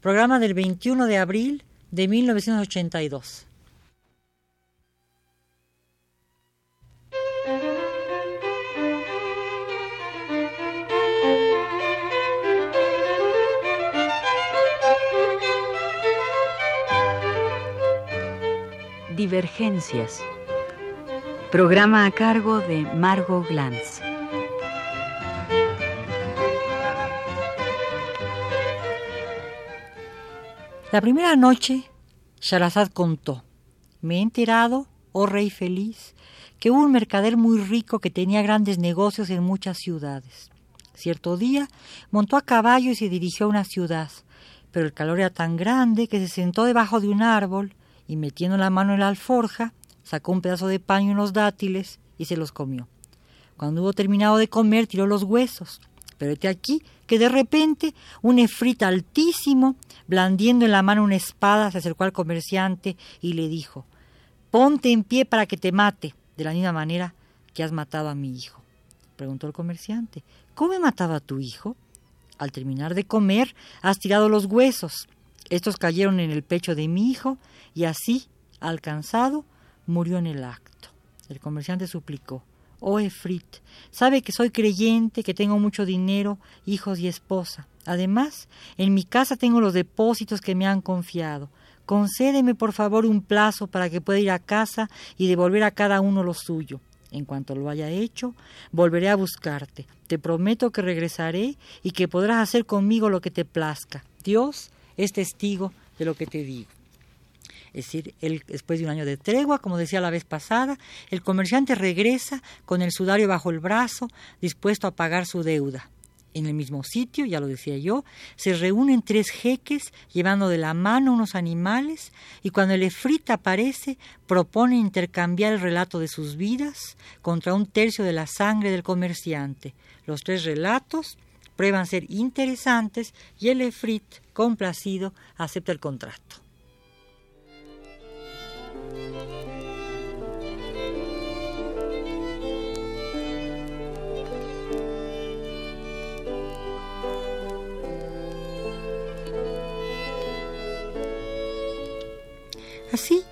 programa del 21 de abril de 1982. Divergencias. Programa a cargo de Margot Glantz. La primera noche, Sharazad contó, me he enterado, oh rey feliz, que hubo un mercader muy rico que tenía grandes negocios en muchas ciudades. Cierto día montó a caballo y se dirigió a una ciudad, pero el calor era tan grande que se sentó debajo de un árbol y metiendo la mano en la alforja, sacó un pedazo de pan y unos dátiles y se los comió. Cuando hubo terminado de comer, tiró los huesos. Pero este aquí que de repente un efrita altísimo, blandiendo en la mano una espada, se acercó al comerciante y le dijo, ponte en pie para que te mate, de la misma manera que has matado a mi hijo. Preguntó el comerciante, ¿cómo he matado a tu hijo? Al terminar de comer, has tirado los huesos. Estos cayeron en el pecho de mi hijo y así, alcanzado, murió en el acto. El comerciante suplicó, Oh Efrit, sabe que soy creyente, que tengo mucho dinero, hijos y esposa. Además, en mi casa tengo los depósitos que me han confiado. Concédeme, por favor, un plazo para que pueda ir a casa y devolver a cada uno lo suyo. En cuanto lo haya hecho, volveré a buscarte. Te prometo que regresaré y que podrás hacer conmigo lo que te plazca. Dios es testigo de lo que te digo. Es decir, después de un año de tregua, como decía la vez pasada, el comerciante regresa con el sudario bajo el brazo, dispuesto a pagar su deuda. En el mismo sitio, ya lo decía yo, se reúnen tres jeques llevando de la mano unos animales y cuando el efrita aparece propone intercambiar el relato de sus vidas contra un tercio de la sangre del comerciante. Los tres relatos prueban ser interesantes y el efrit, complacido, acepta el contrato. Así,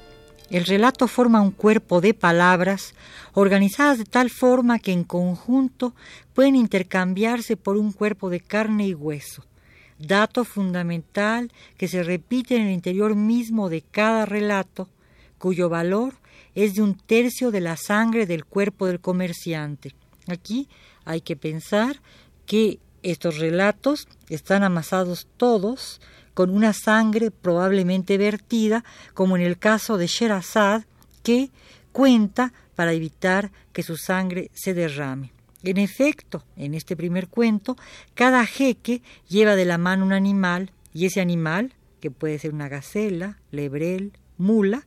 el relato forma un cuerpo de palabras organizadas de tal forma que en conjunto pueden intercambiarse por un cuerpo de carne y hueso, dato fundamental que se repite en el interior mismo de cada relato, cuyo valor es de un tercio de la sangre del cuerpo del comerciante. Aquí hay que pensar que estos relatos están amasados todos con una sangre probablemente vertida, como en el caso de Sherazad, que cuenta para evitar que su sangre se derrame. En efecto, en este primer cuento, cada jeque lleva de la mano un animal, y ese animal, que puede ser una gacela, lebrel, mula,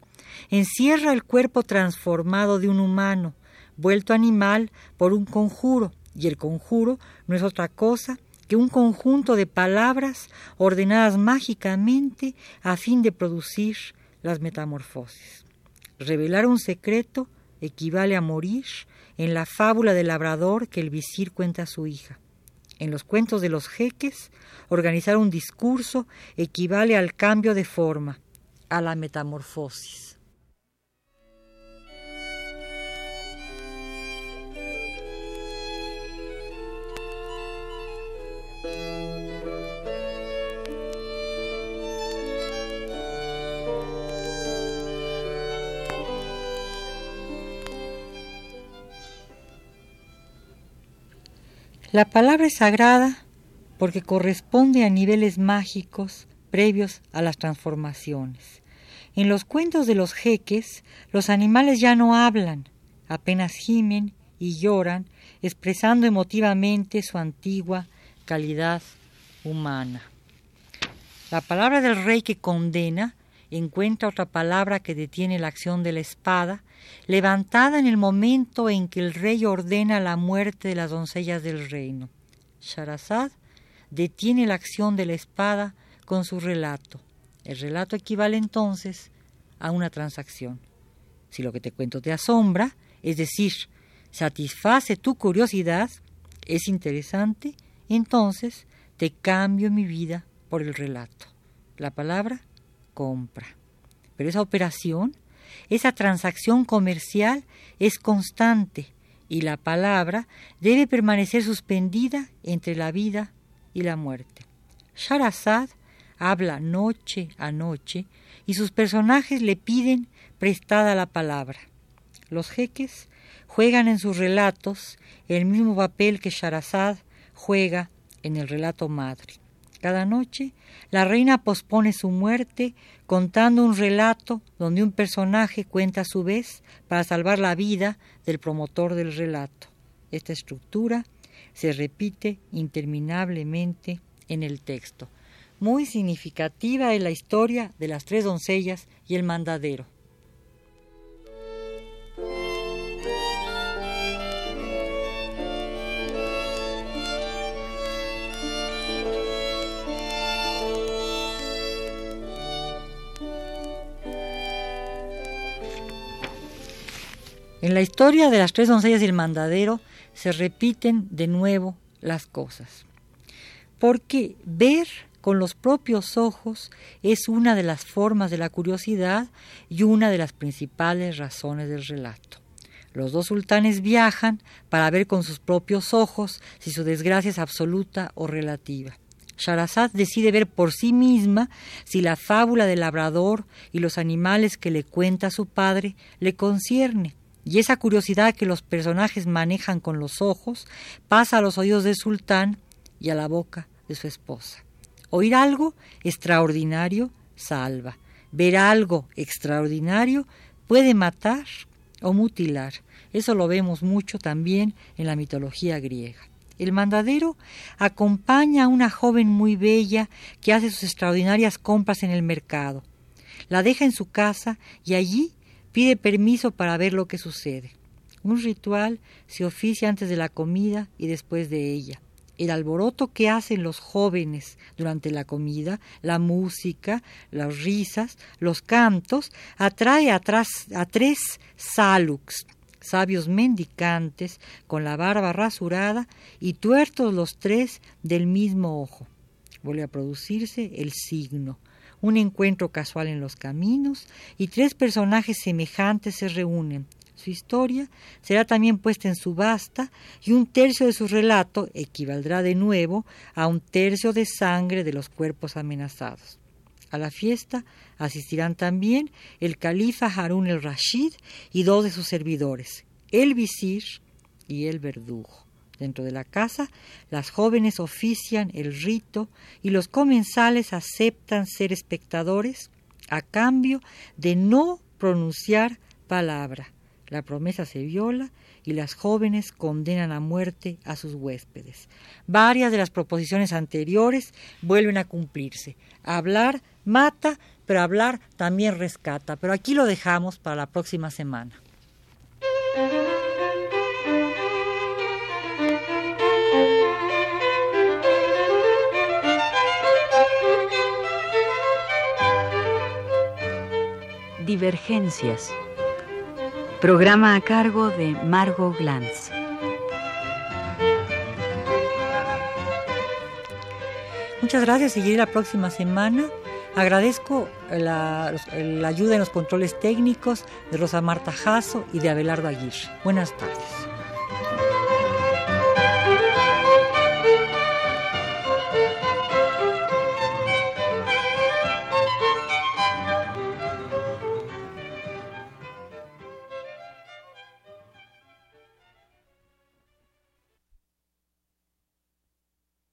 encierra el cuerpo transformado de un humano, vuelto animal por un conjuro, y el conjuro no es otra cosa que un conjunto de palabras ordenadas mágicamente a fin de producir las metamorfosis. Revelar un secreto equivale a morir en la fábula del labrador que el visir cuenta a su hija. En los cuentos de los jeques, organizar un discurso equivale al cambio de forma, a la metamorfosis. La palabra es sagrada porque corresponde a niveles mágicos previos a las transformaciones. En los cuentos de los jeques, los animales ya no hablan, apenas gimen y lloran, expresando emotivamente su antigua calidad humana. La palabra del rey que condena encuentra otra palabra que detiene la acción de la espada, levantada en el momento en que el rey ordena la muerte de las doncellas del reino. Sharazad detiene la acción de la espada con su relato. El relato equivale entonces a una transacción. Si lo que te cuento te asombra, es decir, satisface tu curiosidad, es interesante, entonces te cambio mi vida por el relato. La palabra compra. Pero esa operación, esa transacción comercial es constante y la palabra debe permanecer suspendida entre la vida y la muerte. Sharazad habla noche a noche y sus personajes le piden prestada la palabra. Los jeques juegan en sus relatos el mismo papel que Sharazad juega en el relato madre. Cada noche la reina pospone su muerte contando un relato donde un personaje cuenta a su vez para salvar la vida del promotor del relato. Esta estructura se repite interminablemente en el texto. Muy significativa es la historia de las tres doncellas y el mandadero. En la historia de las tres doncellas y el mandadero se repiten de nuevo las cosas. Porque ver con los propios ojos es una de las formas de la curiosidad y una de las principales razones del relato. Los dos sultanes viajan para ver con sus propios ojos si su desgracia es absoluta o relativa. Sharazad decide ver por sí misma si la fábula del labrador y los animales que le cuenta su padre le concierne y esa curiosidad que los personajes manejan con los ojos pasa a los oídos del sultán y a la boca de su esposa. Oír algo extraordinario salva. Ver algo extraordinario puede matar o mutilar. Eso lo vemos mucho también en la mitología griega. El mandadero acompaña a una joven muy bella que hace sus extraordinarias compras en el mercado. La deja en su casa y allí pide permiso para ver lo que sucede. Un ritual se oficia antes de la comida y después de ella. El alboroto que hacen los jóvenes durante la comida, la música, las risas, los cantos, atrae a, tres salux, sabios mendicantes, con la barba rasurada y tuertos los tres del mismo ojo. Vuelve a producirse el signo, un encuentro casual en los caminos y tres personajes semejantes se reúnen. Su historia será también puesta en subasta y un tercio de su relato equivaldrá de nuevo a un tercio de sangre de los cuerpos amenazados. A la fiesta asistirán también el califa Harun el Rashid y dos de sus servidores, el visir y el verdugo. Dentro de la casa, las jóvenes ofician el rito y los comensales aceptan ser espectadores a cambio de no pronunciar palabra. La promesa se viola y las jóvenes condenan a muerte a sus huéspedes. Varias de las proposiciones anteriores vuelven a cumplirse. Hablar mata, pero hablar también rescata. Pero aquí lo dejamos para la próxima semana. Divergencias. Programa a cargo de Margot Glantz. Muchas gracias. Seguiré la próxima semana. Agradezco la, la ayuda en los controles técnicos de Rosa Marta Jasso y de Abelardo Aguirre. Buenas tardes.